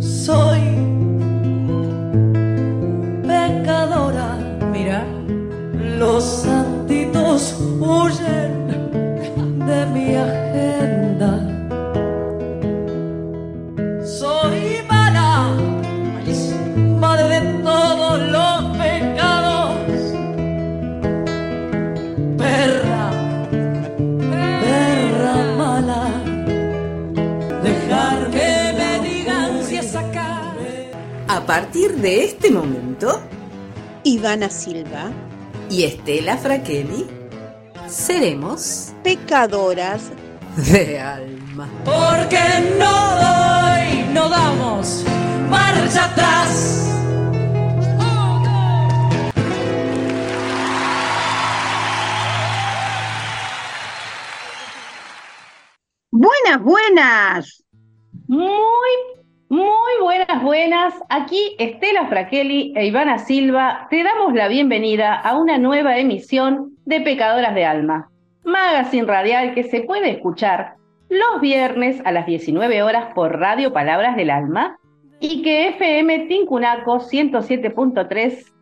soy partir de este momento, Ivana Silva, y Estela Fraquelli, seremos pecadoras de alma. Porque no doy, no damos marcha atrás. Buenas, buenas. Muy, muy buenas, buenas. Aquí Estela Fraquelli e Ivana Silva te damos la bienvenida a una nueva emisión de Pecadoras de Alma, magazine radial que se puede escuchar los viernes a las 19 horas por Radio Palabras del Alma y que FM Tincunaco 107.3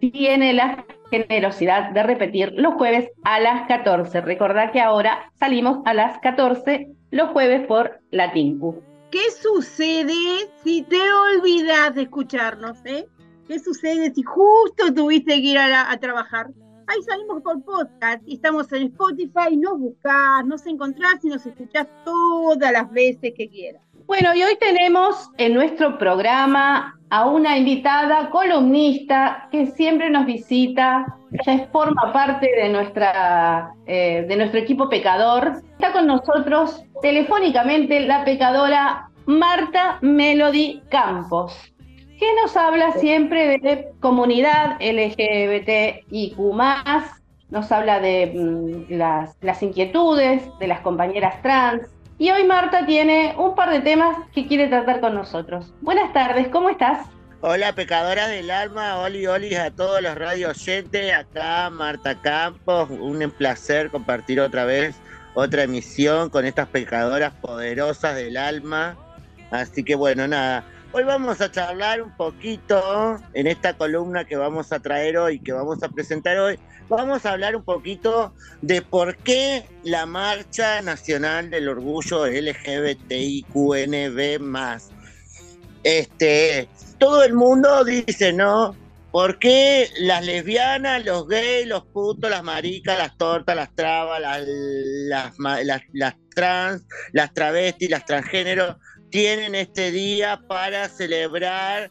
tiene la generosidad de repetir los jueves a las 14. Recordá que ahora salimos a las 14 los jueves por la Tinku. ¿Qué sucede si te olvidas de escucharnos? Eh? ¿Qué sucede si justo tuviste que ir a, a trabajar? Ahí salimos por podcast y estamos en Spotify. Nos buscás, nos encontrás y nos escuchás todas las veces que quieras. Bueno, y hoy tenemos en nuestro programa a una invitada columnista que siempre nos visita, es- forma parte de, nuestra, eh, de nuestro equipo pecador. Está con nosotros telefónicamente la pecadora Marta Melody Campos, que nos habla siempre de comunidad LGBTIQ+, nos habla de mm, las, las inquietudes de las compañeras trans, y hoy Marta tiene un par de temas que quiere tratar con nosotros. Buenas tardes, ¿cómo estás? Hola, pecadoras del alma, oli, oli a todos los radio oyentes, acá Marta Campos, un placer compartir otra vez otra emisión con estas pecadoras poderosas del alma. Así que bueno, nada, hoy vamos a charlar un poquito en esta columna que vamos a traer hoy, que vamos a presentar hoy, vamos a hablar un poquito de por qué la Marcha Nacional del Orgullo LGBTIQNB+. Este, todo el mundo dice, ¿no? ¿Por qué las lesbianas, los gays, los putos, las maricas, las tortas, las trabas, las, trans, las travestis, las transgéneros tienen este día para celebrar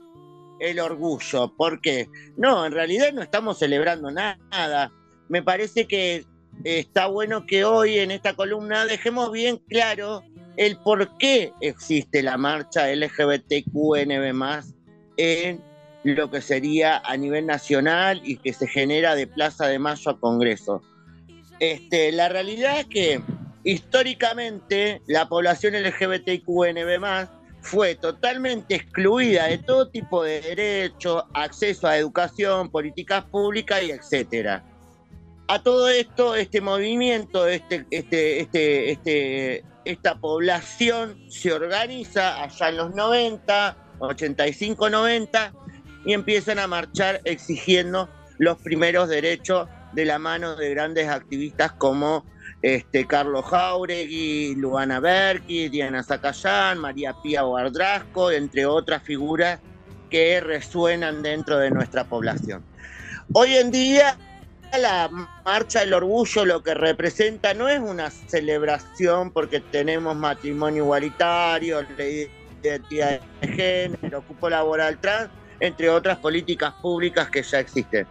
el orgullo? ¿Por qué? No, en realidad no estamos celebrando nada. Me parece que está bueno que hoy en esta columna dejemos bien claro el por qué existe la marcha LGBTQNB en lo que sería a nivel nacional y que se genera de Plaza de Mayo a Congreso. Este, la realidad es que históricamente la población LGBTQNB fue totalmente excluida de todo tipo de derechos, acceso a educación, políticas públicas y etcétera. A todo esto, este movimiento, este, este, este, este, esta población se organiza allá en los 90, 85, 90 y empiezan a marchar exigiendo los primeros derechos de la mano de grandes activistas como este, Carlos Jauregui, Luana Berki, Diana Zacayán, María Pía Guardrasco, entre otras figuras que resuenan dentro de nuestra población. Hoy en día la marcha del orgullo lo que representa no es una celebración porque tenemos matrimonio igualitario, ley identidad de género, cupo laboral trans, entre otras políticas públicas que ya existen.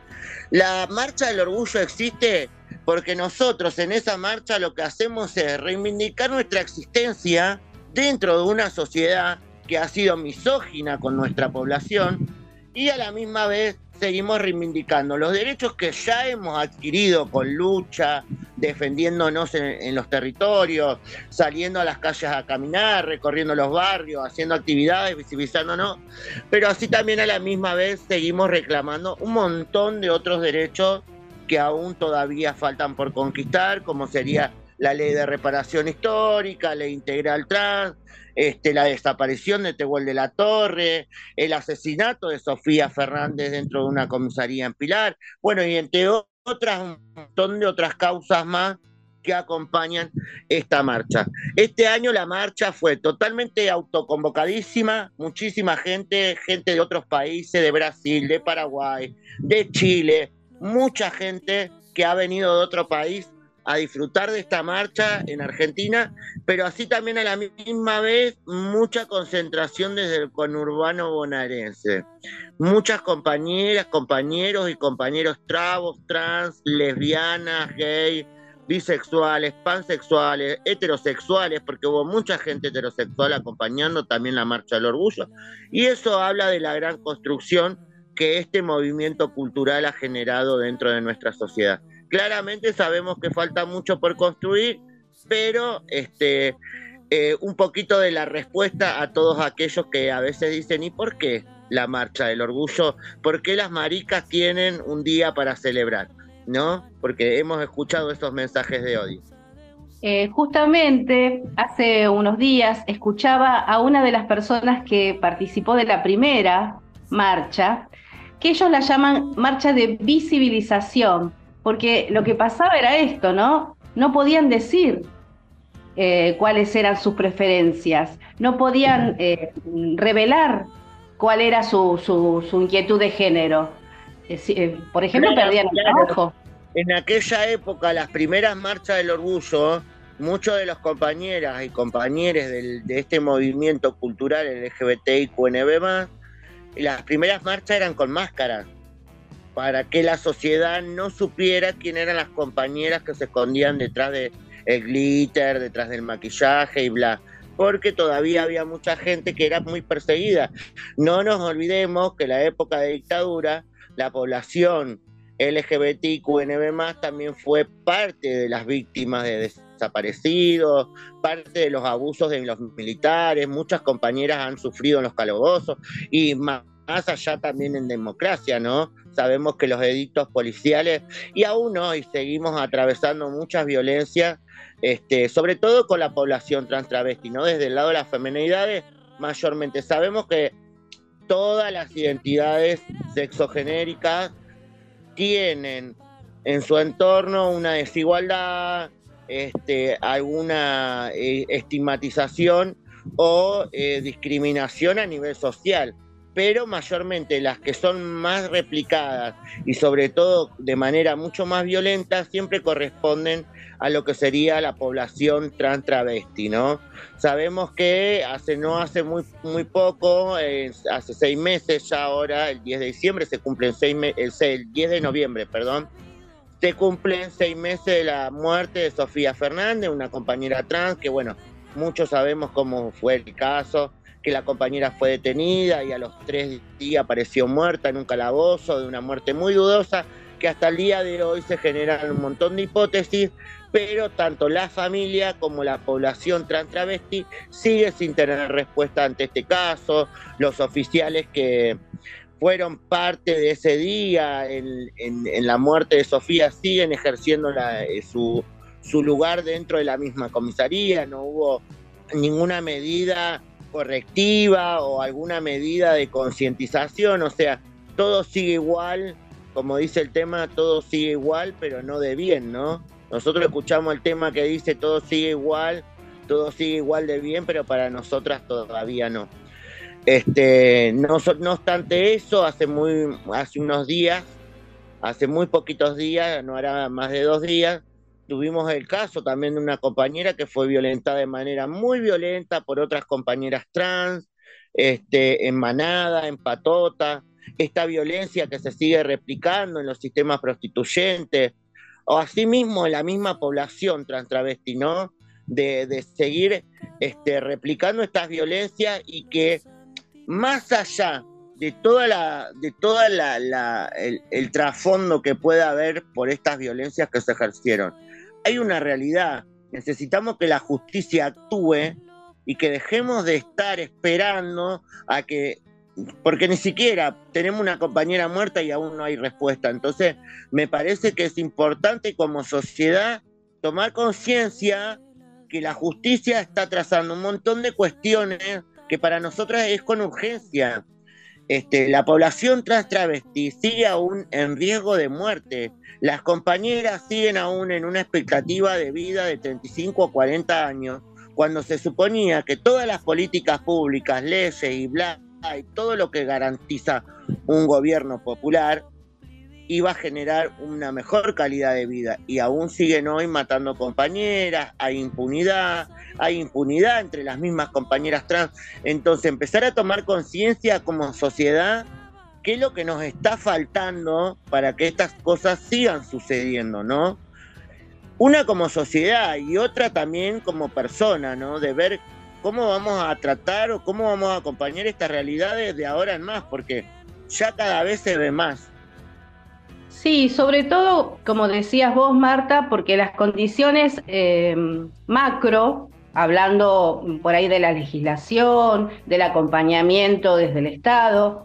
La marcha del orgullo existe porque nosotros en esa marcha lo que hacemos es reivindicar nuestra existencia dentro de una sociedad que ha sido misógina con nuestra población y a la misma vez seguimos reivindicando los derechos que ya hemos adquirido con lucha, defendiéndonos en, los territorios, saliendo a las calles a caminar, recorriendo los barrios, haciendo actividades, visibilizándonos, pero así también a la misma vez seguimos reclamando un montón de otros derechos que aún todavía faltan por conquistar, como sería la ley de reparación histórica, ley integral trans, este, la desaparición de Tehuel de la Torre, el asesinato de Sofía Fernández dentro de una comisaría en Pilar, bueno, y entre otras, un montón de otras causas más que acompañan esta marcha. Este año la marcha fue totalmente autoconvocadísima, muchísima gente, gente de otros países, de Brasil, de Paraguay, de Chile, mucha gente que ha venido de otro país a disfrutar de esta marcha en Argentina, pero así también a la misma vez mucha concentración desde el conurbano bonaerense. Muchas compañeras, compañeros y compañeros trabos, trans, lesbianas, gay, bisexuales, pansexuales, heterosexuales, porque hubo mucha gente heterosexual acompañando también la Marcha del Orgullo. Y eso habla de la gran construcción que este movimiento cultural ha generado dentro de nuestra sociedad. Claramente sabemos que falta mucho por construir, pero este, eh, un poquito de la respuesta a todos aquellos que a veces dicen, ¿y por qué la marcha del orgullo? ¿Por qué las maricas tienen un día para celebrar? ¿No? Porque hemos escuchado estos mensajes de odio. Eh, justamente hace unos días escuchaba a una de las personas que participó de la primera marcha, que ellos la llaman marcha de visibilización, porque lo que pasaba era esto, ¿no? No podían decir eh, cuáles eran sus preferencias, no podían eh, revelar cuál era su, su, inquietud de género. Eh, por ejemplo, perdían el trabajo. En aquella época, las primeras marchas del orgullo, muchos de los compañeras y compañeros de este movimiento cultural LGBTIQNB+, las primeras marchas eran con máscaras para que la sociedad no supiera quién eran las compañeras que se escondían detrás del glitter, detrás del maquillaje y bla, porque todavía había mucha gente que era muy perseguida. No nos olvidemos que en la época de dictadura, la población LGBTQNB también fue parte de las víctimas de desaparecidos, parte de los abusos de los militares, muchas compañeras han sufrido en los calabozos y más allá también en democracia, ¿no? Sabemos que los edictos policiales, y aún hoy seguimos atravesando muchas violencias, este, sobre todo con la población trans travesti, ¿no? Desde el lado de las feminidades, mayormente. Sabemos que todas las identidades sexogenéricas tienen en su entorno una desigualdad, este, alguna eh, estigmatización o eh, discriminación a nivel social pero mayormente las que son más replicadas y sobre todo de manera mucho más violenta siempre corresponden a lo que sería la población trans travesti, ¿no? Sabemos que hace no hace muy muy poco, hace seis meses ya ahora, el 10 de diciembre se cumplen seis meses, el 10 de noviembre, perdón, se cumplen seis meses de la muerte de Sofía Fernández, una compañera trans que bueno, muchos sabemos cómo fue el caso que la compañera fue detenida y a los tres días apareció muerta en un calabozo, de una muerte muy dudosa, que hasta el día de hoy se generan un montón de hipótesis, pero tanto la familia como la población trans travesti sigue sin tener respuesta ante este caso. Los oficiales que fueron parte de ese día en, la muerte de Sofía siguen ejerciendo eh, su, su lugar dentro de la misma comisaría, no hubo ninguna medida correctiva o alguna medida de concientización, o sea, todo sigue igual, como dice el tema, todo sigue igual, pero no de bien, ¿no? Nosotros escuchamos el tema que dice todo sigue igual, todo sigue igual de bien, pero para nosotras todavía no. Este, no, no obstante eso, hace muy, hace unos días, hace muy poquitos días, no hará más de dos días, Tuvimos el caso también de una compañera que fue violentada de manera muy violenta por otras compañeras trans, este, en manada, en patota, esta violencia que se sigue replicando en los sistemas prostituyentes, o asimismo en la misma población trans travesti, ¿no? De, seguir este, replicando estas violencias y que más allá de toda la, de toda la, el, el trasfondo que pueda haber por estas violencias que se ejercieron, hay una realidad. Necesitamos que la justicia actúe y que dejemos de estar esperando a que, porque ni siquiera tenemos una compañera muerta y aún no hay respuesta. Entonces, me parece que es importante como sociedad tomar conciencia que la justicia está trazando un montón de cuestiones que para nosotras es con urgencia. Este, la población trans travesti sigue aún en riesgo de muerte. Las compañeras siguen aún en una expectativa de vida de 35 a 40 años, cuando se suponía que todas las políticas públicas, leyes y bla, y todo lo que garantiza un gobierno popular iba a generar una mejor calidad de vida y aún siguen hoy matando compañeras, hay impunidad, hay impunidad entre las mismas compañeras trans. Entonces empezar a tomar conciencia como sociedad qué es lo que nos está faltando para que estas cosas sigan sucediendo, ¿no? Una como sociedad y otra también como persona, ¿no? De ver cómo vamos a tratar o cómo vamos a acompañar estas realidades de ahora en más, porque ya cada vez se ve más. Sí, sobre todo, como decías vos, Marta, porque las condiciones eh, macro, hablando por ahí de la legislación, del acompañamiento desde el Estado,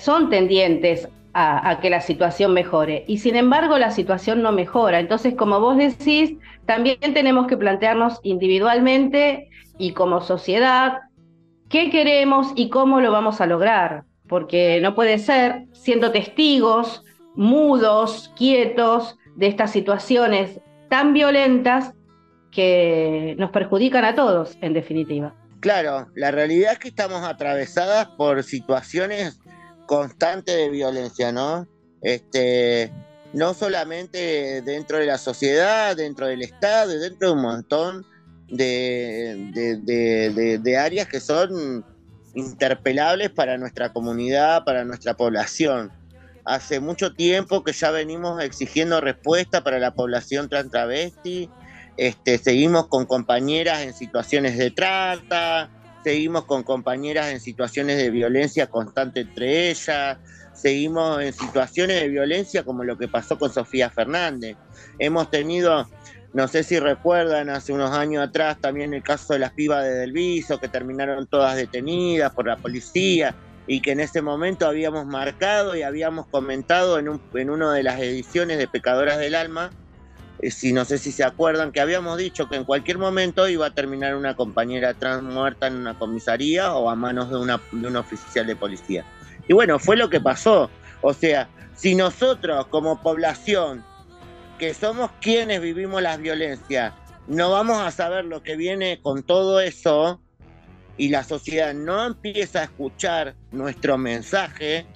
son tendientes a, a, que la situación mejore. Y sin embargo, la situación no mejora. Entonces, como vos decís, también tenemos que plantearnos individualmente y como sociedad qué queremos y cómo lo vamos a lograr. Porque no puede ser siendo testigos mudos, quietos de estas situaciones tan violentas que nos perjudican a todos, en definitiva. Claro, la realidad es que estamos atravesadas por situaciones constantes de violencia, ¿no? Este, no solamente dentro de la sociedad, dentro del Estado, dentro de un montón de, de, de áreas que son interpelables para nuestra comunidad, para nuestra población hace mucho tiempo que ya venimos exigiendo respuesta para la población trans travesti. Este, seguimos con compañeras en situaciones de trata, seguimos con compañeras en situaciones de violencia constante entre ellas, seguimos en situaciones de violencia como lo que pasó con Sofía Fernández. Hemos tenido, no sé si recuerdan, hace unos años atrás también el caso de las pibas de Delviso, que terminaron todas detenidas por la policía y que en ese momento habíamos marcado y habíamos comentado en, un, en una de las ediciones de Pecadoras del Alma, eh, si no sé si se acuerdan, que habíamos dicho que en cualquier momento iba a terminar una compañera trans muerta en una comisaría o a manos de, una, de un oficial de policía. Y bueno, fue lo que pasó. O sea, si nosotros como población, que somos quienes vivimos las violencias, no vamos a saber lo que viene con todo eso, y la sociedad no empieza a escuchar nuestro mensaje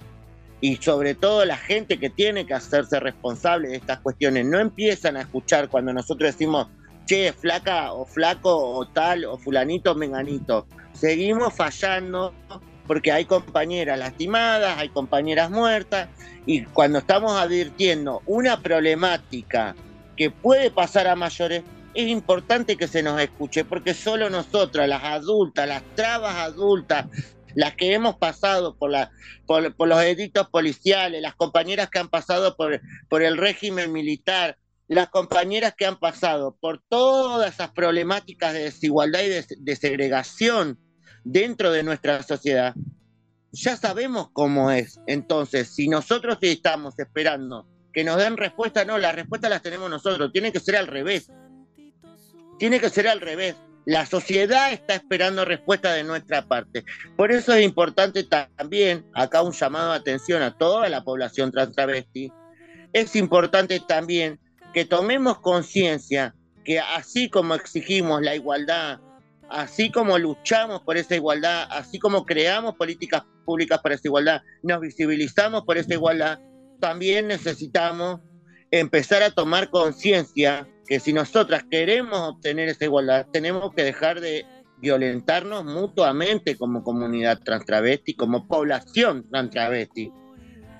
y sobre todo la gente que tiene que hacerse responsable de estas cuestiones no empiezan a escuchar cuando nosotros decimos, che, flaca o flaco o tal o fulanito menganito. Seguimos fallando porque hay compañeras lastimadas, hay compañeras muertas y cuando estamos advirtiendo una problemática que puede pasar a mayores, es importante que se nos escuche, porque solo nosotras, las adultas, las trabas adultas, las que hemos pasado por, los edictos policiales, las compañeras que han pasado por, por el régimen militar, las compañeras que han pasado por todas esas problemáticas de desigualdad y de segregación dentro de nuestra sociedad, ya sabemos cómo es. Entonces, si nosotros estamos esperando que nos den respuesta, no, las respuestas las tenemos nosotros, tiene que ser al revés. Tiene que ser al revés. La sociedad está esperando respuesta de nuestra parte. Por eso es importante también, acá un llamado de atención a toda la población trans travesti, es importante también que tomemos conciencia que así como exigimos la igualdad, así como luchamos por esa igualdad, así como creamos políticas públicas para esa igualdad, nos visibilizamos por esa igualdad, también necesitamos empezar a tomar conciencia que si nosotras queremos obtener esa igualdad, tenemos que dejar de violentarnos mutuamente como comunidad trans travesti, como población trans travesti.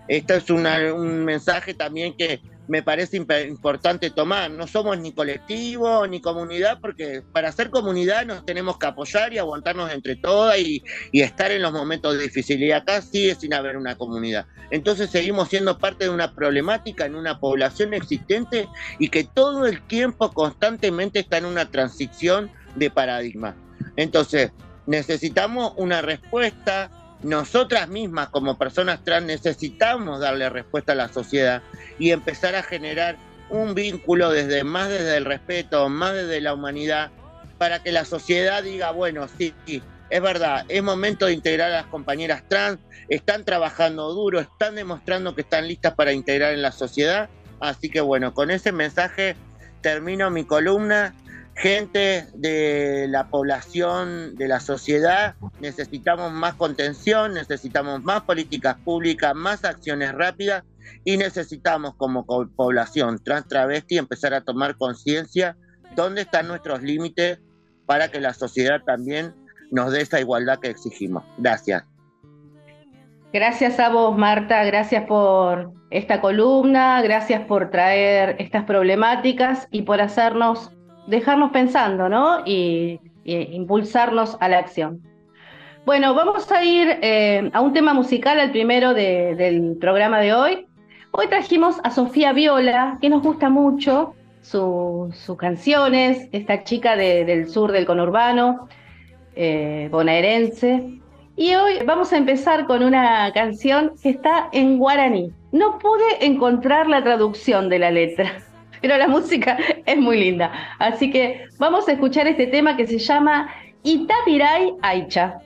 Este es un mensaje también que me parece importante tomar. No somos ni colectivo ni comunidad, porque para ser comunidad nos tenemos que apoyar y aguantarnos entre todas y, estar en los momentos difíciles. Y acá sigue sin haber una comunidad. Entonces seguimos siendo parte de una problemática en una población existente y que todo el tiempo constantemente está en una transición de paradigma. Entonces, necesitamos una respuesta nosotras mismas como personas trans necesitamos darle respuesta a la sociedad y empezar a generar un vínculo desde más desde el respeto, más desde la humanidad, para que la sociedad diga, bueno, sí, sí, es verdad, es momento de integrar a las compañeras trans, están trabajando duro, están demostrando que están listas para integrar en la sociedad. Así que bueno, con ese mensaje termino mi columna. Gente de la población, de la sociedad, necesitamos más contención, necesitamos más políticas públicas, más acciones rápidas y necesitamos como población trans travesti empezar a tomar conciencia dónde están nuestros límites para que la sociedad también nos dé esa igualdad que exigimos. Gracias. Gracias a vos, Marta, gracias por esta columna, gracias por traer estas problemáticas y por hacernos, dejarnos pensando, ¿no? Y, impulsarnos a la acción. Bueno, vamos a ir eh, a un tema musical, el primero del programa de hoy. Hoy trajimos a Sofía Viola, que nos gusta mucho, sus canciones, esta chica del sur del conurbano, eh, bonaerense. Y hoy vamos a empezar con una canción que está en guaraní. No pude encontrar la traducción de la letra, pero la música es muy linda. Así que vamos a escuchar este tema que se llama Itapiray Aicha.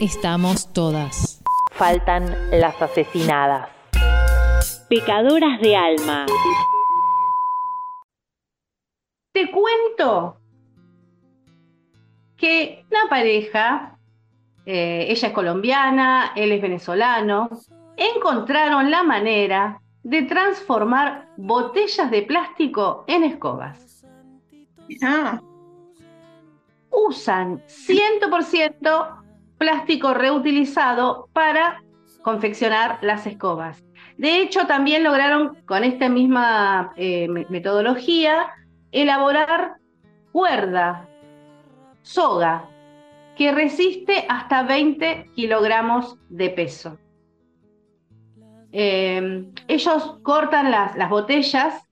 Estamos todas. Faltan las asesinadas. Pecadoras de alma. Te cuento que una pareja, eh, ella es colombiana, él es venezolano, encontraron la manera de transformar botellas de plástico en escobas. Ah. Usan 100% plástico reutilizado para confeccionar las escobas. De hecho, también lograron con esta misma eh, metodología elaborar cuerda, soga, que resiste hasta 20 kilogramos de peso. Em, ellos cortan las, las botellas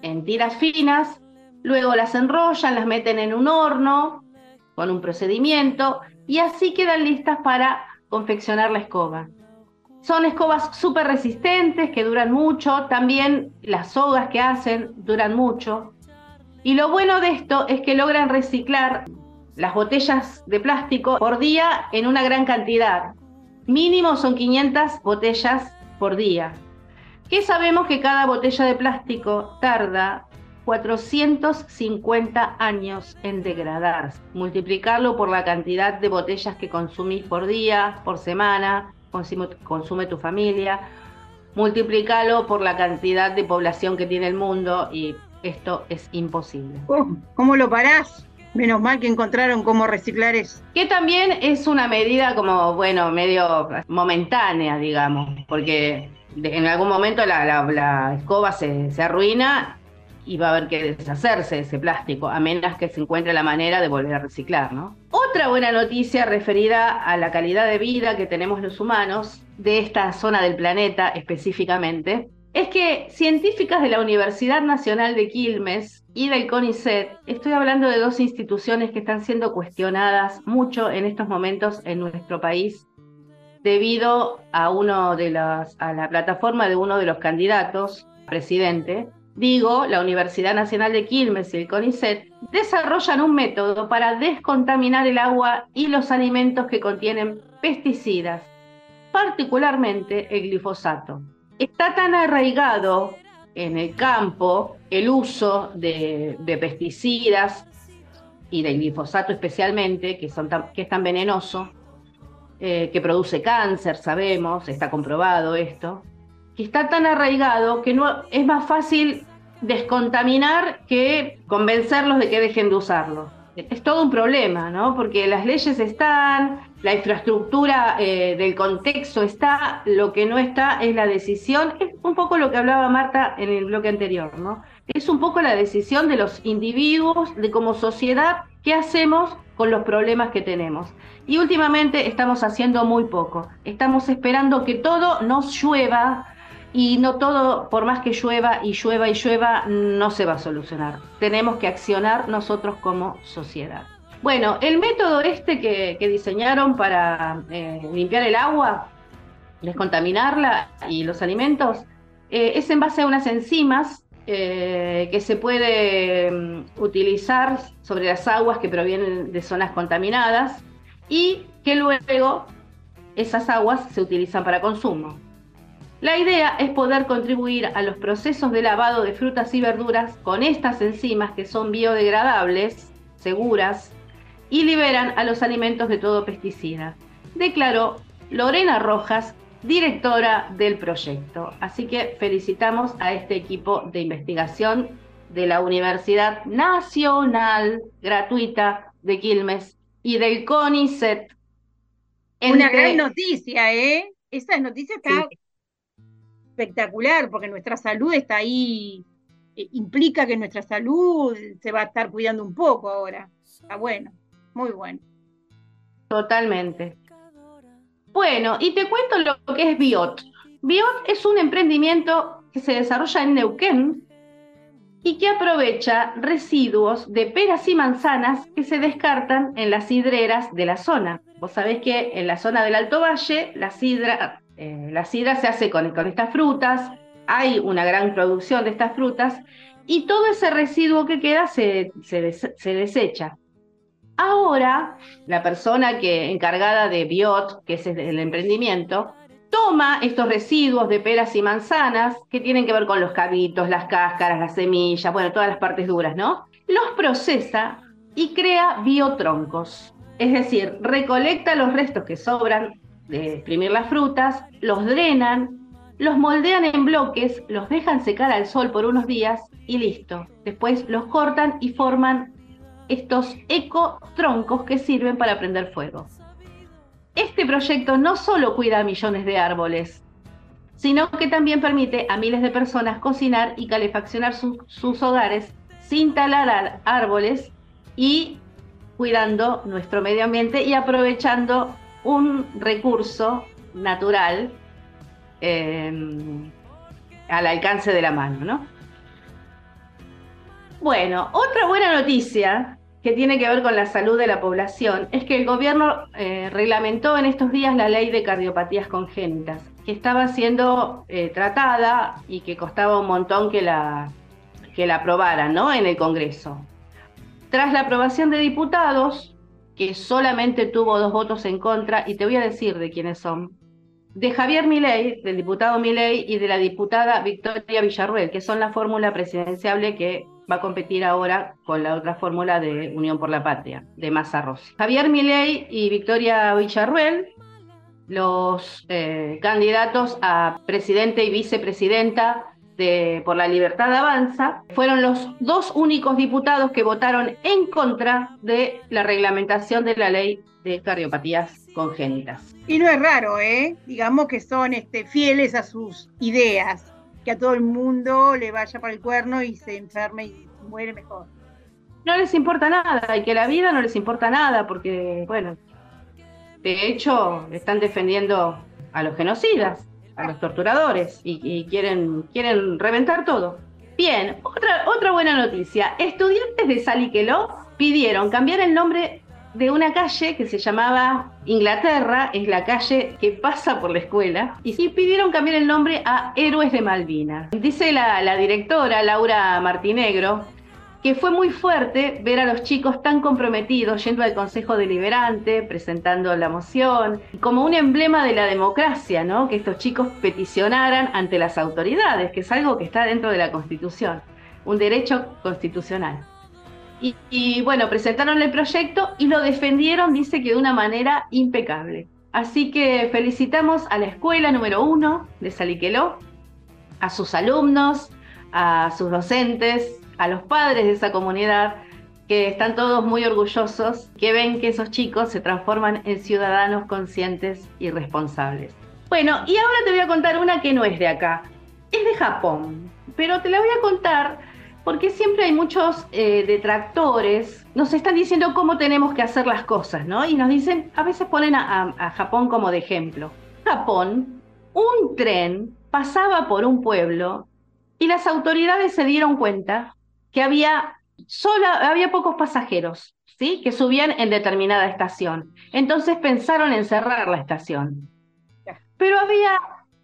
en tiras finas, luego las enrollan, las meten en un horno con un procedimiento y así quedan listas para confeccionar la escoba. Son escobas súper resistentes que duran mucho, también las sogas que hacen duran mucho. Y lo bueno de esto es que logran reciclar las botellas de plástico por día en una gran cantidad. Mínimo son 500 botellas por día. ¿Qué sabemos que cada botella de plástico tarda 450 años en degradarse. Multiplicarlo por la cantidad de botellas que consumís por día, por semana, consume, consume tu familia. Multiplícalo por la cantidad de población que tiene el mundo y esto es imposible. Oh, ¿Cómo lo parás? Menos mal que encontraron cómo reciclar eso. Que también es una medida como, bueno, medio momentánea, digamos, porque en algún momento la, la, la escoba se, se, arruina y va a haber que deshacerse de ese plástico, a menos que se encuentre la manera de volver a reciclar, ¿no? Otra buena noticia referida a la calidad de vida que tenemos los humanos de esta zona del planeta específicamente, es que científicas de la Universidad Nacional de Quilmes y del CONICET, estoy hablando de dos instituciones que están siendo cuestionadas mucho en estos momentos en nuestro país debido a uno de las a la plataforma de uno de los candidatos a presidente, digo, la Universidad Nacional de Quilmes y el CONICET desarrollan un método para descontaminar el agua y los alimentos que contienen pesticidas, particularmente el glifosato. Está tan arraigado en el campo el uso de, pesticidas y del glifosato especialmente, que, son que es tan venenoso, eh, que produce cáncer, sabemos, está comprobado esto, que está tan arraigado que no, es más fácil descontaminar que convencerlos de que dejen de usarlo. Es todo un problema, ¿no? Porque las leyes están, la infraestructura eh, del contexto está, lo que no está es la decisión, es un poco lo que hablaba Marta en el bloque anterior, ¿no? Es un poco la decisión de los individuos, de como sociedad, qué hacemos con los problemas que tenemos. Y últimamente estamos haciendo muy poco, estamos esperando que todo nos llueva y no todo, por más que llueva y llueva y llueva, no se va a solucionar. Tenemos que accionar nosotros como sociedad. Bueno, el método este que, diseñaron para eh, limpiar el agua, descontaminarla y los alimentos, eh, es en base a unas enzimas eh, que se puede um, utilizar sobre las aguas que provienen de zonas contaminadas y que luego esas aguas se utilizan para consumo. La idea es poder contribuir a los procesos de lavado de frutas y verduras con estas enzimas que son biodegradables, seguras y liberan a los alimentos de todo pesticida, declaró Lorena Rojas, directora del proyecto. Así que felicitamos a este equipo de investigación de la Universidad Nacional Gratuita de Quilmes y del CONICET. Una gran noticia, ¿eh? Esa noticia está sí. Espectacular porque nuestra salud está ahí, eh, implica que nuestra salud se va a estar cuidando un poco ahora. Está bueno. Muy bueno. Totalmente. Bueno, y te cuento lo que es Biot. Biot es un emprendimiento que se desarrolla en Neuquén y que aprovecha residuos de peras y manzanas que se descartan en las sidreras de la zona. Vos sabés que en la zona del Alto Valle la sidra, eh, la sidra se hace con, estas frutas, hay una gran producción de estas frutas y todo ese residuo que queda se desecha. Ahora, la persona que encargada de Biot, que es el emprendimiento, toma estos residuos de peras y manzanas que tienen que ver con los cabitos, las cáscaras, las semillas, bueno, todas las partes duras, ¿no? Los procesa y crea biotroncos. Es decir, recolecta los restos que sobran de exprimir las frutas, los drenan, los moldean en bloques, los dejan secar al sol por unos días y listo. Después los cortan y forman estos ecotroncos que sirven para prender fuego. Este proyecto no solo cuida a millones de árboles, sino que también permite a miles de personas cocinar y calefaccionar su, sus hogares sin talar árboles y cuidando nuestro medio ambiente y aprovechando un recurso natural eh, al alcance de la mano, ¿no? Bueno, otra buena noticia que tiene que ver con la salud de la población es que el gobierno eh, reglamentó en estos días la ley de cardiopatías congénitas, que estaba siendo eh, tratada y que costaba un montón que la, que la aprobaran ¿no? en el Congreso. Tras la aprobación de diputados, que solamente tuvo dos votos en contra, y te voy a decir de quiénes son, de Javier Milei, del diputado Milei, y de la diputada Victoria Villarruel, que son la fórmula presidenciable que va a competir ahora con la otra fórmula de Unión por la Patria, de Massa Rossi. Javier Milei y Victoria Villarruel, los eh, candidatos a presidente y vicepresidenta de, por la Libertad Avanza, fueron los dos únicos diputados que votaron en contra de la reglamentación de la ley de cardiopatías congénitas. Y no es raro, ¿eh? Digamos que son este, fieles a sus ideas, que a todo el mundo le vaya para el cuerno y se enferme y muere mejor. No les importa nada, y que la vida no les importa nada, porque, bueno, de hecho están defendiendo a los genocidas, los torturadores, y, quieren, quieren reventar todo. Bien, otra, otra buena noticia. Estudiantes de Saliqueló pidieron cambiar el nombre de una calle que se llamaba Inglaterra, es la calle que pasa por la escuela, y pidieron cambiar el nombre a Héroes de Malvinas. Dice la, la directora Laura Martinegro que fue muy fuerte ver a los chicos tan comprometidos yendo al Consejo Deliberante, presentando la moción, como un emblema de la democracia, ¿no? Que estos chicos peticionaran ante las autoridades, que es algo que está dentro de la Constitución, un derecho constitucional. Y, y, bueno, presentaron el proyecto y lo defendieron, dice que de una manera impecable. Así que felicitamos a la escuela número uno de Saliqueló, a sus alumnos, a sus docentes, a los padres de esa comunidad, que están todos muy orgullosos, que ven que esos chicos se transforman en ciudadanos conscientes y responsables. Bueno, y ahora te voy a contar una que no es de acá, es de Japón, pero te la voy a contar porque siempre hay muchos eh, detractores, nos están diciendo cómo tenemos que hacer las cosas, ¿no? Y nos dicen, a veces ponen a, a, Japón como de ejemplo. Japón, un tren pasaba por un pueblo y las autoridades se dieron cuenta que había, solo, había pocos pasajeros, ¿sí? Que subían en determinada estación. Entonces pensaron en cerrar la estación. Pero había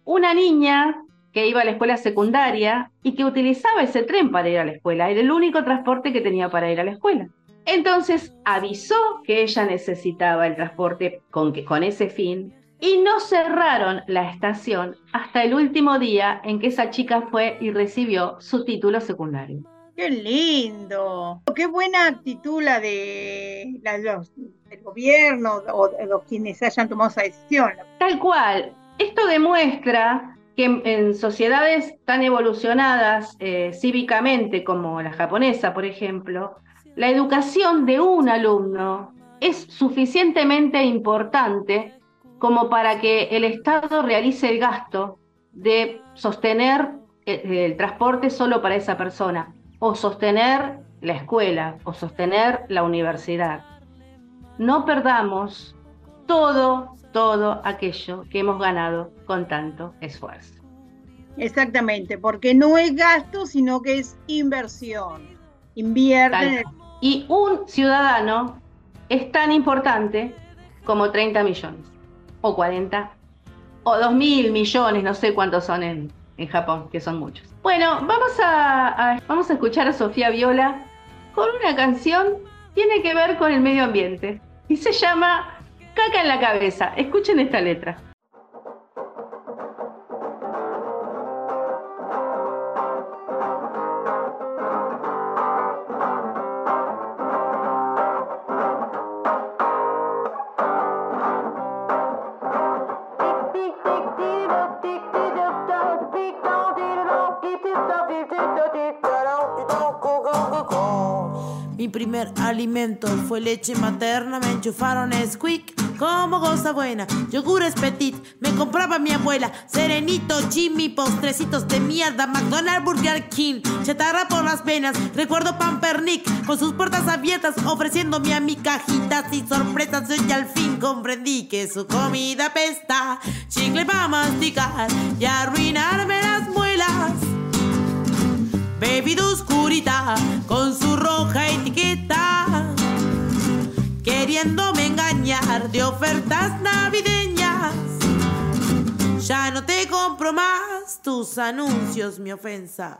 una niña que iba a la escuela secundaria y que utilizaba ese tren para ir a la escuela. Era el único transporte que tenía para ir a la escuela. Entonces avisó que ella necesitaba el transporte con, que, con ese fin y no cerraron la estación hasta el último día en que esa chica fue y recibió su título secundario. ¡Qué lindo! ¡Qué buena actitud la de los, del gobierno o de los quienes hayan tomado esa decisión! Tal cual. Esto demuestra que en, sociedades tan evolucionadas eh, cívicamente como la japonesa, por ejemplo, la educación de un alumno es suficientemente importante como para que el Estado realice el gasto de sostener el, el transporte solo para esa persona o sostener la escuela o sostener la universidad. No perdamos todo, todo aquello que hemos ganado con tanto esfuerzo. Exactamente, porque no es gasto, sino que es inversión. Invierte. Y un ciudadano es tan importante como 30 millones, o 40, o 2 mil millones, no sé cuántos son en, en Japón, que son muchos. Bueno, vamos a, vamos a escuchar a Sofía Viola con una canción tiene que ver con el medio ambiente y se llama Caca en la cabeza. Escuchen esta letra. Mi primer alimento fue leche materna, me enchufaron Squeak como cosa buena. Yogures petit, me compraba mi abuela. Serenito, Jimmy, postrecitos de mierda. McDonald's, Burger King, chatarra por las venas. Recuerdo Pampernick con sus puertas abiertas, ofreciéndome a mi cajitas y sorpresas. Yo ya al fin comprendí que su comida pesta. Chicle para masticar y arruinarme las muelas. Bebida oscurita con su roja etiqueta, queriéndome engañar de ofertas navideñas. Ya no te compro más tus anuncios, mi ofensa.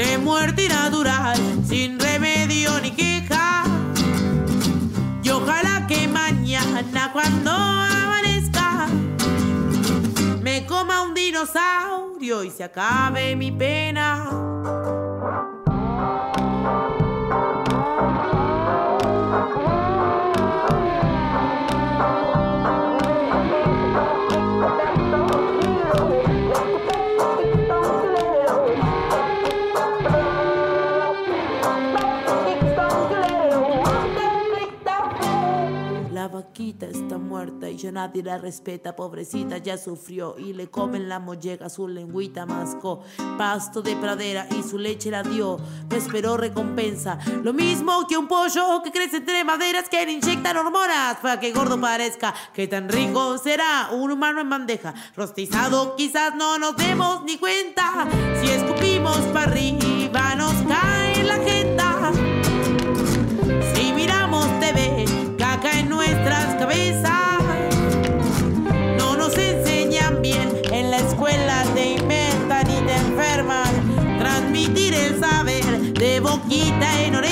de muerte natural, sin remedio ni queja. Y ojalá que mañana cuando amanezca me coma un dinosaurio y se acabe mi pena. Está muerta y ya nadie la respeta, pobrecita ya sufrió y le comen la molleja, su lengüita mascó, pasto de pradera y su leche la dio, no esperó recompensa, lo mismo que un pollo que crece entre maderas que le inyectan hormonas para que gordo parezca, que tan rico será. Un humano en bandeja, rostizado quizás no nos demos ni cuenta, si escupimos para nuestras cabezas. No nos enseñan bien, en la escuela te inventan y te enferman. Transmitir el saber de boquita en oreja.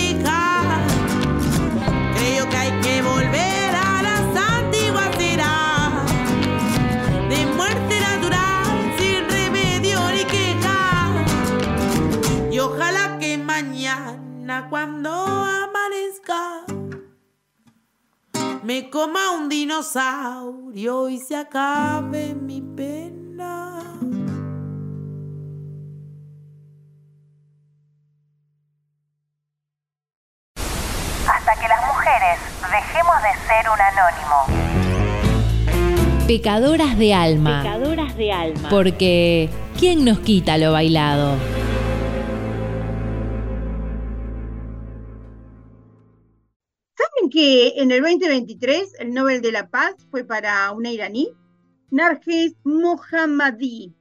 Me coma un dinosaurio y se acabe mi pena. Hasta que las mujeres dejemos de ser un anónimo. Pecadoras de alma. Pecadoras de alma. Porque, ¿quién nos quita lo bailado? Que en el 2023 el Nobel de la Paz fue para una iraní? Narges Mohammadi.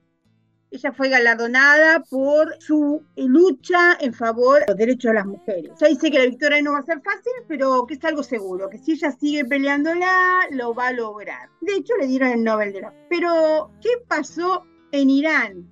Ella fue galardonada por su lucha en favor de los derechos de las mujeres. Ya dice que la victoria no va a ser fácil, pero que es algo seguro, que si ella sigue peleándola, lo va a lograr. De hecho, le dieron el Nobel de la Paz. Pero, ¿qué pasó en Irán?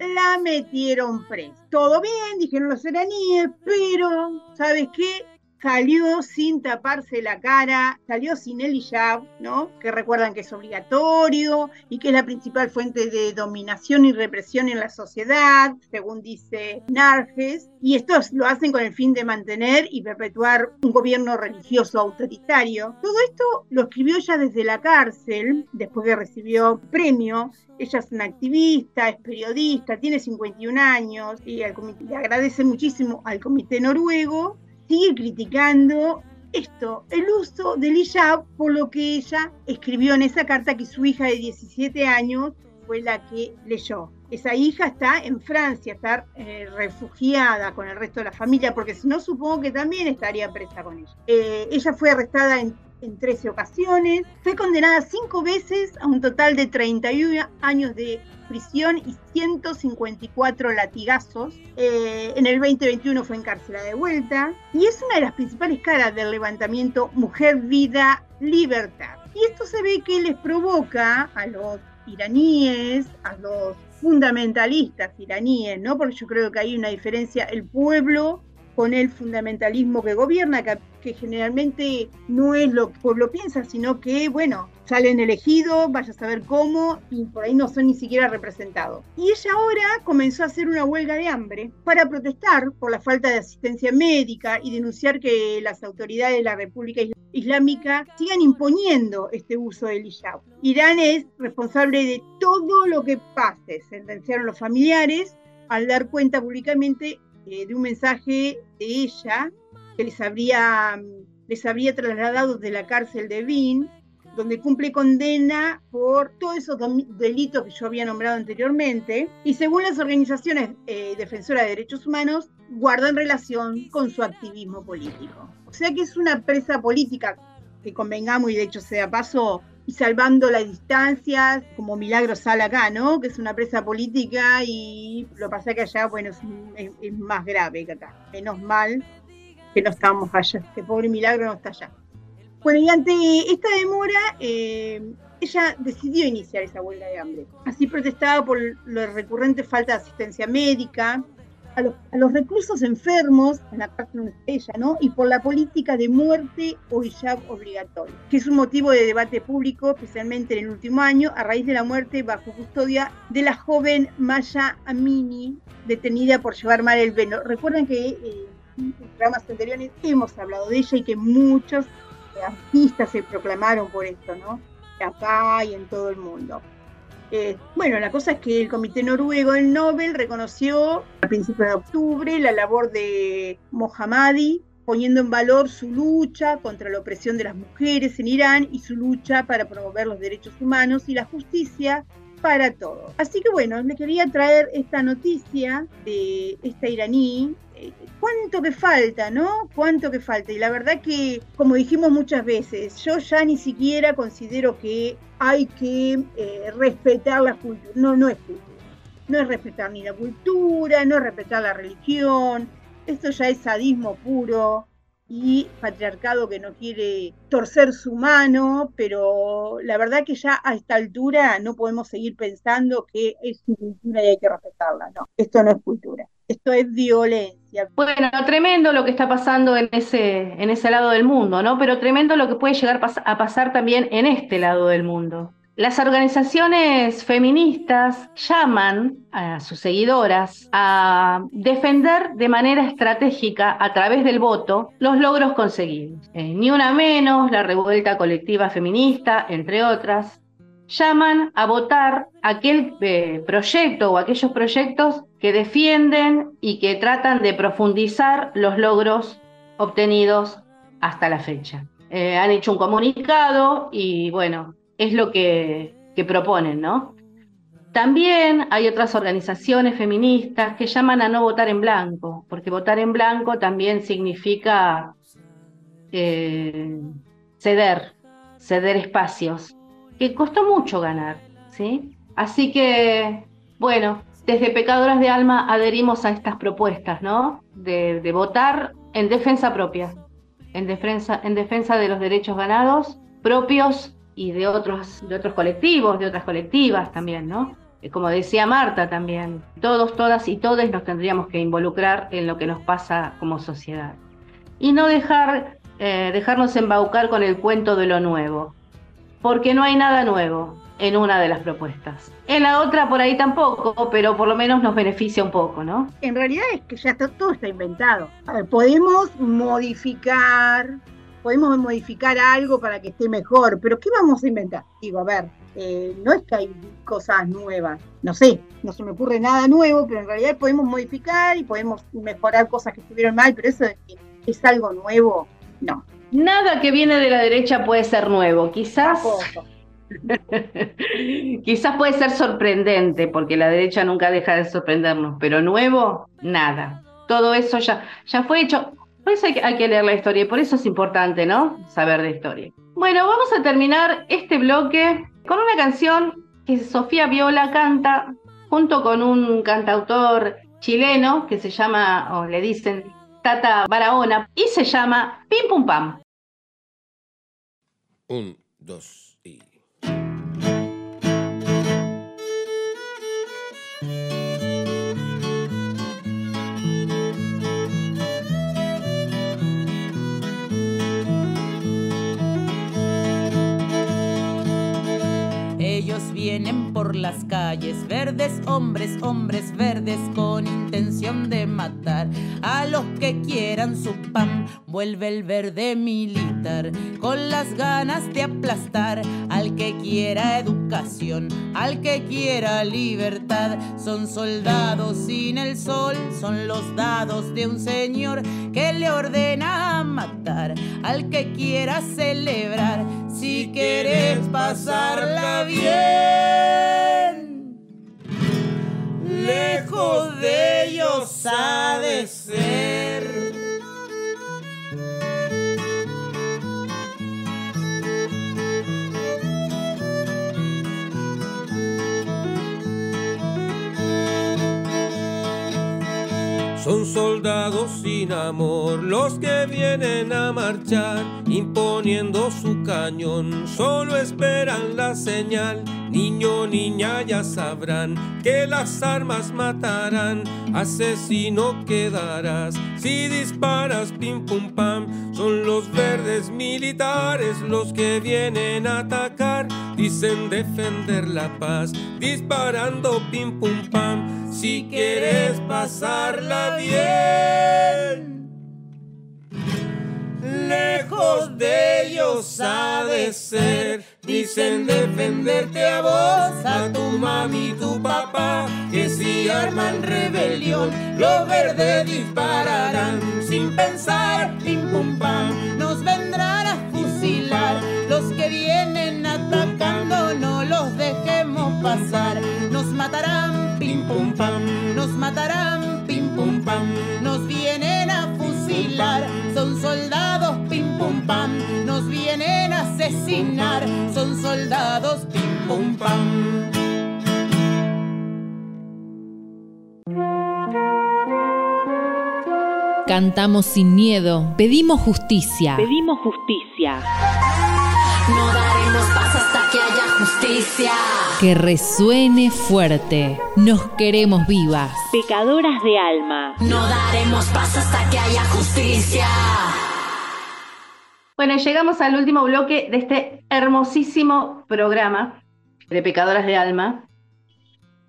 La metieron presa. Todo bien, dijeron los iraníes, pero, ¿sabes qué? Salió sin taparse la cara, salió sin el hijab, ¿no? Que recuerdan que es obligatorio y que es la principal fuente de dominación y represión en la sociedad, según dice Narges, y estos lo hacen con el fin de mantener y perpetuar un gobierno religioso autoritario. Todo esto lo escribió ella desde la cárcel, después que recibió premio. Ella es una activista, es periodista, tiene 51 años y comité, le agradece muchísimo al comité noruego sigue criticando esto, el uso del hijab, por lo que ella escribió en esa carta que su hija de 17 años fue la que leyó. Esa hija está en Francia, está eh, refugiada con el resto de la familia, porque si no, supongo que también estaría presa con ella. Eh, ella fue arrestada en, en 13 ocasiones, fue condenada cinco veces a un total de 31 años de prisión y 154 latigazos. Eh, en el 2021 fue encarcelada de vuelta y es una de las principales caras del levantamiento Mujer, Vida, Libertad. Y esto se ve que les provoca a los iraníes, a los fundamentalistas iraníes, ¿no? Porque yo creo que hay una diferencia, el pueblo con el fundamentalismo que gobierna, que, generalmente no es lo que el pueblo piensa, sino que, bueno, salen elegidos, vaya a saber cómo, y por ahí no son ni siquiera representados. Y ella ahora comenzó a hacer una huelga de hambre para protestar por la falta de asistencia médica y denunciar que las autoridades de la República Islámica sigan imponiendo este uso del hijab. Irán es responsable de todo lo que pase, sentenciaron los familiares al dar cuenta públicamente eh, de un mensaje de ella que les habría, les habría trasladado de la cárcel de Vin, donde cumple condena por todos esos delitos que yo había nombrado anteriormente, y según las organizaciones eh, defensoras de derechos humanos, guardan relación con su activismo político. O sea que es una presa política, que convengamos, y de hecho sea paso, y salvando las distancias, como Milagro Sala acá, ¿no? Que es una presa política y lo pasa que allá, bueno, es, más grave que acá. Menos mal que no estamos allá, que pobre Milagro no está allá. Bueno, y ante esta demora, eh, ella decidió iniciar esa huelga de hambre. Así protestaba por la recurrente falta de asistencia médica, a los, reclusos enfermos, en la parte donde ella, ¿no? Y por la política de muerte o hijab obligatorio, que es un motivo de debate público, especialmente en el último año, a raíz de la muerte bajo custodia de la joven Maya Amini, detenida por llevar mal el velo. Recuerden que eh, en programas anteriores hemos hablado de ella y que muchos artistas se proclamaron por esto, ¿no? Acá y en todo el mundo. Eh, bueno, la cosa es que el Comité Noruego del Nobel reconoció a principios de octubre la labor de Mohammadi, poniendo en valor su lucha contra la opresión de las mujeres en Irán y su lucha para promover los derechos humanos y la justicia para todos. Así que bueno, le quería traer esta noticia de esta iraní cuánto que falta, ¿no? Cuánto que falta. Y la verdad que, como dijimos muchas veces, yo ya ni siquiera considero que hay que eh, respetar la cultura. No, no es cultura. No es respetar ni la cultura, no es respetar la religión. Esto ya es sadismo puro y patriarcado que no quiere torcer su mano, pero la verdad que ya a esta altura no podemos seguir pensando que es cultura y hay que respetarla, no, esto no es cultura, esto es violencia. Bueno, tremendo lo que está pasando en ese, en ese lado del mundo, ¿no? Pero tremendo lo que puede llegar a pasar también en este lado del mundo. Las organizaciones feministas llaman a sus seguidoras a defender de manera estratégica a través del voto los logros conseguidos. Eh, ni una menos, la revuelta colectiva feminista, entre otras, llaman a votar aquel eh, proyecto o aquellos proyectos que defienden y que tratan de profundizar los logros obtenidos hasta la fecha. Eh, han hecho un comunicado y bueno, es lo que, proponen, ¿no? También hay otras organizaciones feministas que llaman a no votar en blanco, porque votar en blanco también significa eh, ceder, ceder espacios, que costó mucho ganar, ¿sí? Así que, bueno, desde Pecadoras de Alma adherimos a estas propuestas, ¿no? De, votar en defensa propia, en defensa, en defensa de los derechos ganados propios y de otros, de otros colectivos, de otras colectivas también, ¿no? Eh, como decía Marta también, todos, todas y todos nos tendríamos que involucrar en lo que nos pasa como sociedad. Y no dejar, eh, dejarnos embaucar con el cuento de lo nuevo, porque no hay nada nuevo en una de las propuestas. En la otra por ahí tampoco, pero por lo menos nos beneficia un poco, ¿no? En realidad es que ya está, todo está inventado. podemos modificar, podemos modificar algo para que esté mejor, pero ¿qué vamos a inventar? Digo, a ver, eh, no es que hay cosas nuevas, no sé, no se me ocurre nada nuevo, pero en realidad podemos modificar y podemos mejorar cosas que estuvieron mal, pero eso es, algo nuevo, no. Nada que viene de la derecha puede ser nuevo, quizás. quizás puede ser sorprendente, porque la derecha nunca deja de sorprendernos, pero nuevo, nada. Todo eso ya, ya fue hecho. Por eso hay que, leer la historia y por eso es importante, ¿no? Saber de historia. Bueno, vamos a terminar este bloque con una canción que Sofía Viola canta junto con un cantautor chileno que se llama, o le dicen, Tata Barahona, y se llama Pim Pum Pam. Un, dos. Vienen por las calles, verdes hombres, hombres verdes con intención de matar a los que quieran su pan. Vuelve el verde militar con las ganas de aplastar al que quiera educación, al que quiera libertad. Son soldados sin el sol, son los dados de un señor que le ordena matar al que quiera celebrar. Si quieres pasarla bien, lejos de ellos ha de ser. Soldados sin amor los que vienen a marchar, imponiendo su cañón, solo esperan la señal. Niño, niña, ya sabrán que las armas matarán, asesino quedarás. Si disparas, pim pum pam, son los verdes militares los que vienen a atacar, dicen defender la paz, disparando pim pum pam. Si quieres pasarla bien, lejos de ellos ha de ser. Dicen defenderte a vos, a tu mami y tu papá, que si arman rebelión, los verdes dispararán sin pensar, pim pum pam, nos vendrán atacando no los dejemos pasar. Nos matarán, pim pum pam, nos matarán, pim pum pam. Nos vienen a fusilar, son soldados, pim pum pam. Nos vienen a asesinar, son soldados, pim pum pam. Cantamos sin miedo, pedimos justicia. Pedimos justicia. No daremos paz hasta que haya justicia. Que resuene fuerte. Nos queremos vivas. Pecadoras de alma. No daremos paz hasta que haya justicia. Bueno, llegamos al último bloque de este hermosísimo programa de Pecadoras de Alma.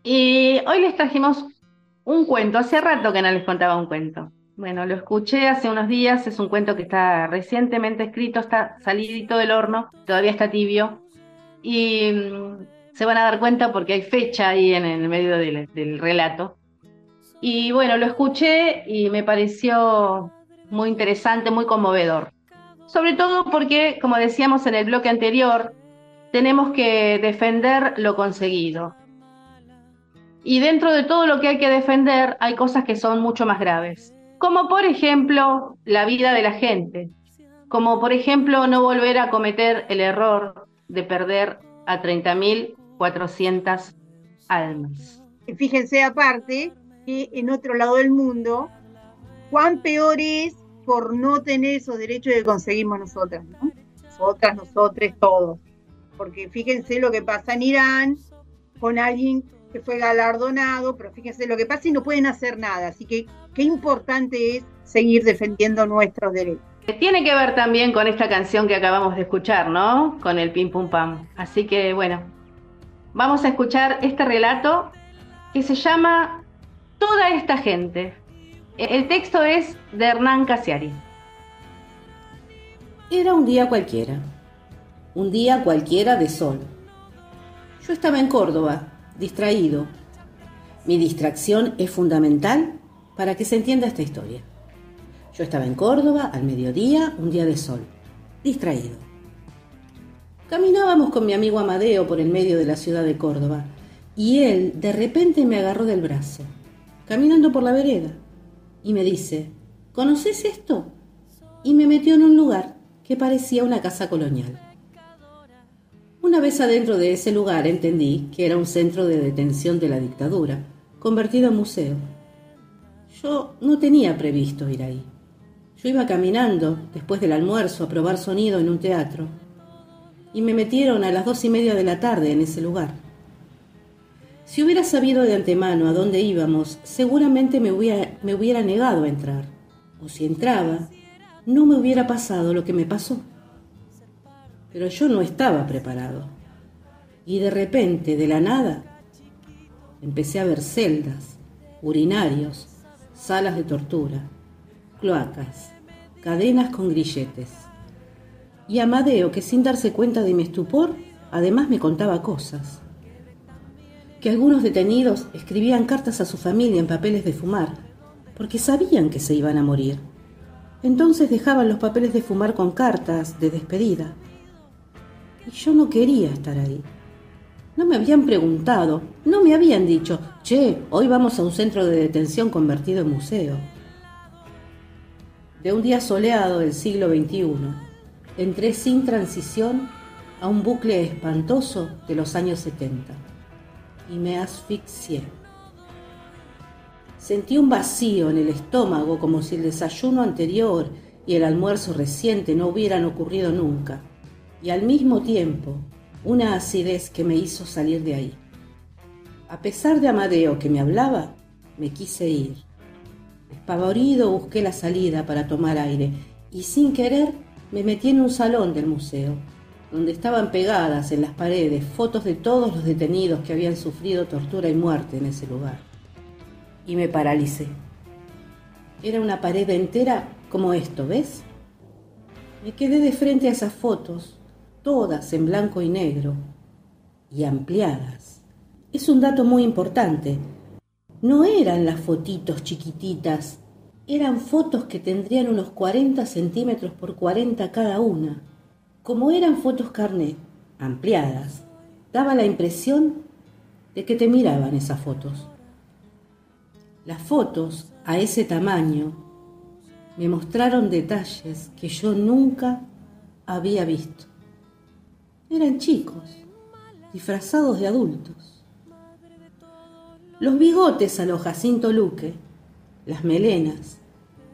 Y hoy les trajimos un cuento. Hace rato que no les contaba un cuento. Bueno, lo escuché hace unos días, es un cuento que está recientemente escrito, está salidito del horno, todavía está tibio. Y mm, se van a dar cuenta porque hay fecha ahí en el medio del, del relato. Y bueno, lo escuché y me pareció muy interesante, muy conmovedor. Sobre todo porque, como decíamos en el bloque anterior, tenemos que defender lo conseguido. Y dentro de todo lo que hay que defender hay cosas que son mucho más graves. Como por ejemplo la vida de la gente. Como por ejemplo no volver a cometer el error de perder a 30.400 almas. Fíjense aparte que en otro lado del mundo, cuán peor es por no tener esos derechos que conseguimos nosotras, ¿no? Nosotras, nosotros, todos. Porque fíjense lo que pasa en Irán con alguien que fue galardonado, pero fíjense lo que pasa y no pueden hacer nada. Así que qué importante es seguir defendiendo nuestros derechos. Tiene que ver también con esta canción que acabamos de escuchar, ¿no? Con el pim pum pam. Así que bueno, vamos a escuchar este relato que se llama Toda esta gente. El texto es de Hernán Casiari. Era un día cualquiera, un día cualquiera de sol. Yo estaba en Córdoba, distraído. Mi distracción es fundamental para que se entienda esta historia. Yo estaba en Córdoba al mediodía, un día de sol, distraído. Caminábamos con mi amigo Amadeo por el medio de la ciudad de Córdoba y él de repente me agarró del brazo, caminando por la vereda, y me dice, ¿conoces esto? Y me metió en un lugar que parecía una casa colonial. Una vez adentro de ese lugar entendí que era un centro de detención de la dictadura, convertido en museo. Yo no tenía previsto ir ahí. Yo iba caminando después del almuerzo a probar sonido en un teatro y me metieron a las dos y media de la tarde en ese lugar. Si hubiera sabido de antemano a dónde íbamos, seguramente me hubiera, me hubiera negado a entrar. O si entraba, no me hubiera pasado lo que me pasó. Pero yo no estaba preparado. Y de repente, de la nada, empecé a ver celdas, urinarios, salas de tortura, cloacas, cadenas con grilletes. Y Amadeo, que sin darse cuenta de mi estupor, además me contaba cosas. Que algunos detenidos escribían cartas a su familia en papeles de fumar, porque sabían que se iban a morir. Entonces dejaban los papeles de fumar con cartas de despedida. Y yo no quería estar ahí. No me habían preguntado, no me habían dicho, che, hoy vamos a un centro de detención convertido en museo. De un día soleado del siglo XXI, entré sin transición a un bucle espantoso de los años 70 y me asfixié. Sentí un vacío en el estómago como si el desayuno anterior y el almuerzo reciente no hubieran ocurrido nunca, y al mismo tiempo una acidez que me hizo salir de ahí. A pesar de Amadeo que me hablaba, me quise ir. Espavorido busqué la salida para tomar aire y sin querer me metí en un salón del museo, donde estaban pegadas en las paredes fotos de todos los detenidos que habían sufrido tortura y muerte en ese lugar. Y me paralicé. Era una pared entera como esto, ¿ves? Me quedé de frente a esas fotos todas en blanco y negro y ampliadas. Es un dato muy importante. No eran las fotitos chiquititas, eran fotos que tendrían unos 40 centímetros por 40 cada una. Como eran fotos carnet, ampliadas, daba la impresión de que te miraban esas fotos. Las fotos, a ese tamaño, me mostraron detalles que yo nunca había visto. Eran chicos, disfrazados de adultos. Los bigotes a los Jacinto Luque, las melenas,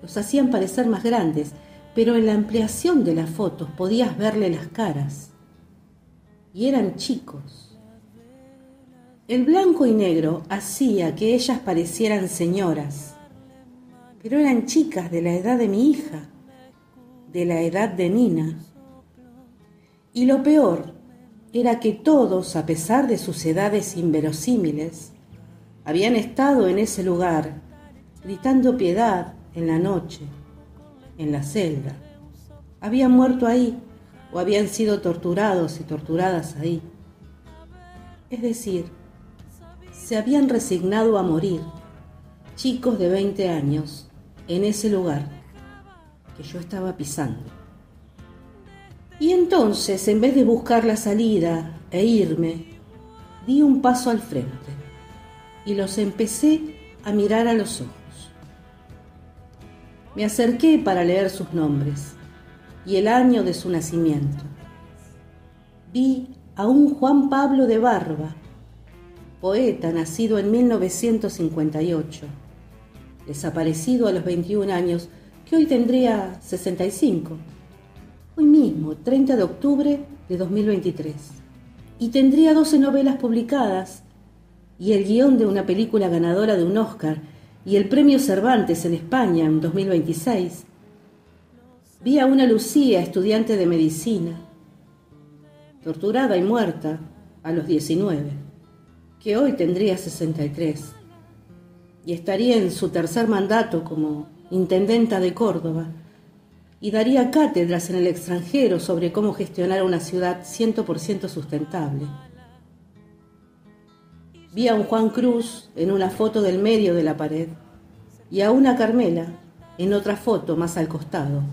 los hacían parecer más grandes, pero en la ampliación de las fotos podías verle las caras. Y eran chicos. El blanco y negro hacía que ellas parecieran señoras, pero eran chicas de la edad de mi hija, de la edad de Nina. Y lo peor era que todos, a pesar de sus edades inverosímiles, habían estado en ese lugar, gritando piedad en la noche, en la celda. Habían muerto ahí o habían sido torturados y torturadas ahí. Es decir, se habían resignado a morir, chicos de 20 años, en ese lugar que yo estaba pisando. Y entonces, en vez de buscar la salida e irme, di un paso al frente y los empecé a mirar a los ojos. Me acerqué para leer sus nombres y el año de su nacimiento. Vi a un Juan Pablo de Barba, poeta nacido en 1958, desaparecido a los 21 años, que hoy tendría 65 hoy mismo, 30 de octubre de 2023. Y tendría 12 novelas publicadas y el guion de una película ganadora de un Oscar y el premio Cervantes en España en 2026. Vi a una Lucía, estudiante de medicina, torturada y muerta a los 19, que hoy tendría 63 y estaría en su tercer mandato como intendenta de Córdoba y daría cátedras en el extranjero sobre cómo gestionar una ciudad 100% sustentable. Vi a un Juan Cruz en una foto del medio de la pared y a una Carmela en otra foto más al costado.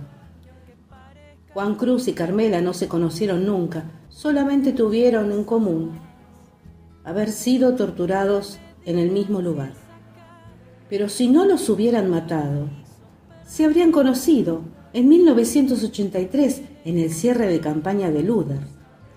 Juan Cruz y Carmela no se conocieron nunca, solamente tuvieron en común haber sido torturados en el mismo lugar. Pero si no los hubieran matado, se habrían conocido en 1983, en el cierre de campaña de Luder,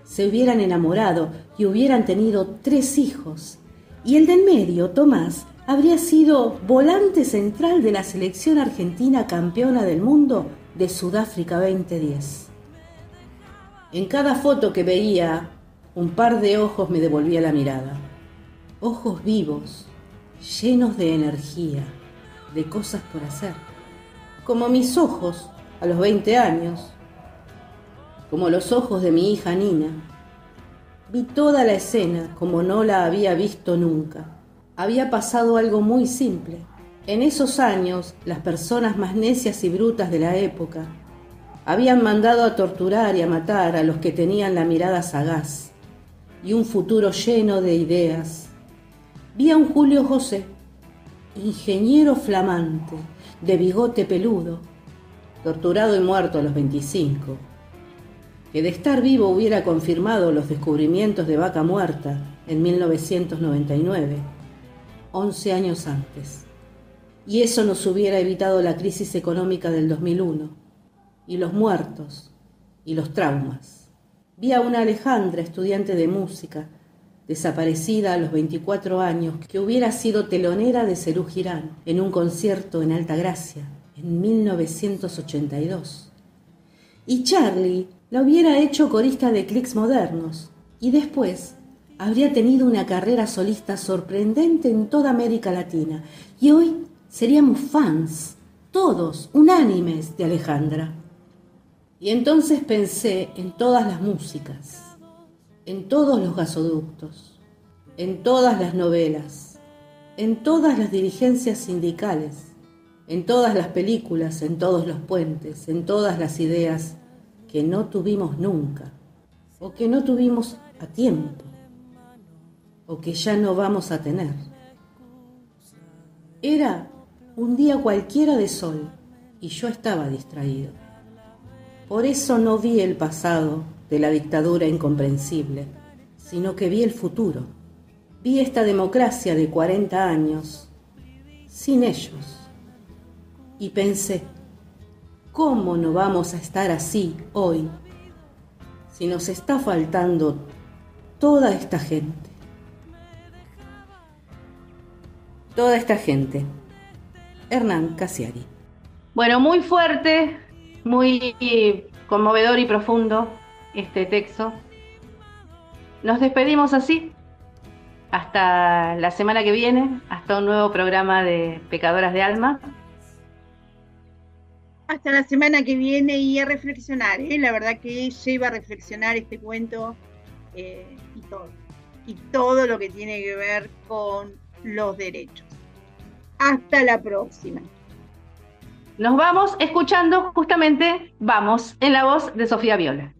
se hubieran enamorado y hubieran tenido tres hijos. Y el del medio, Tomás, habría sido volante central de la selección argentina campeona del mundo de Sudáfrica 2010. En cada foto que veía, un par de ojos me devolvía la mirada. Ojos vivos, llenos de energía, de cosas por hacer. Como mis ojos a los 20 años, como los ojos de mi hija Nina, Vi toda la escena como no la había visto nunca. Había pasado algo muy simple. En esos años, las personas más necias y brutas de la época habían mandado a torturar y a matar a los que tenían la mirada sagaz y un futuro lleno de ideas. Vi a un Julio José, ingeniero flamante, de bigote peludo, torturado y muerto a los 25, que de estar vivo hubiera confirmado los descubrimientos de vaca muerta en 1999, 11 años antes. Y eso nos hubiera evitado la crisis económica del 2001, y los muertos, y los traumas. Vi a una Alejandra, estudiante de música, desaparecida a los 24 años, que hubiera sido telonera de Cerú Girán en un concierto en Alta Gracia en 1982. Y Charlie la hubiera hecho corista de clics modernos y después habría tenido una carrera solista sorprendente en toda América Latina y hoy seríamos fans, todos, unánimes de Alejandra. Y entonces pensé en todas las músicas, en todos los gasoductos, en todas las novelas, en todas las dirigencias sindicales, en todas las películas, en todos los puentes, en todas las ideas que no tuvimos nunca, o que no tuvimos a tiempo, o que ya no vamos a tener. Era un día cualquiera de sol y yo estaba distraído. Por eso no vi el pasado de la dictadura incomprensible, sino que vi el futuro. Vi esta democracia de 40 años sin ellos y pensé, ¿cómo no vamos a estar así hoy si nos está faltando toda esta gente? Toda esta gente. Hernán Casiari. Bueno, muy fuerte, muy conmovedor y profundo este texto. Nos despedimos así. Hasta la semana que viene, hasta un nuevo programa de Pecadoras de Alma hasta la semana que viene y a reflexionar. ¿eh? La verdad que lleva a reflexionar este cuento eh, y todo. Y todo lo que tiene que ver con los derechos. Hasta la próxima. Nos vamos escuchando justamente Vamos en la voz de Sofía Viola.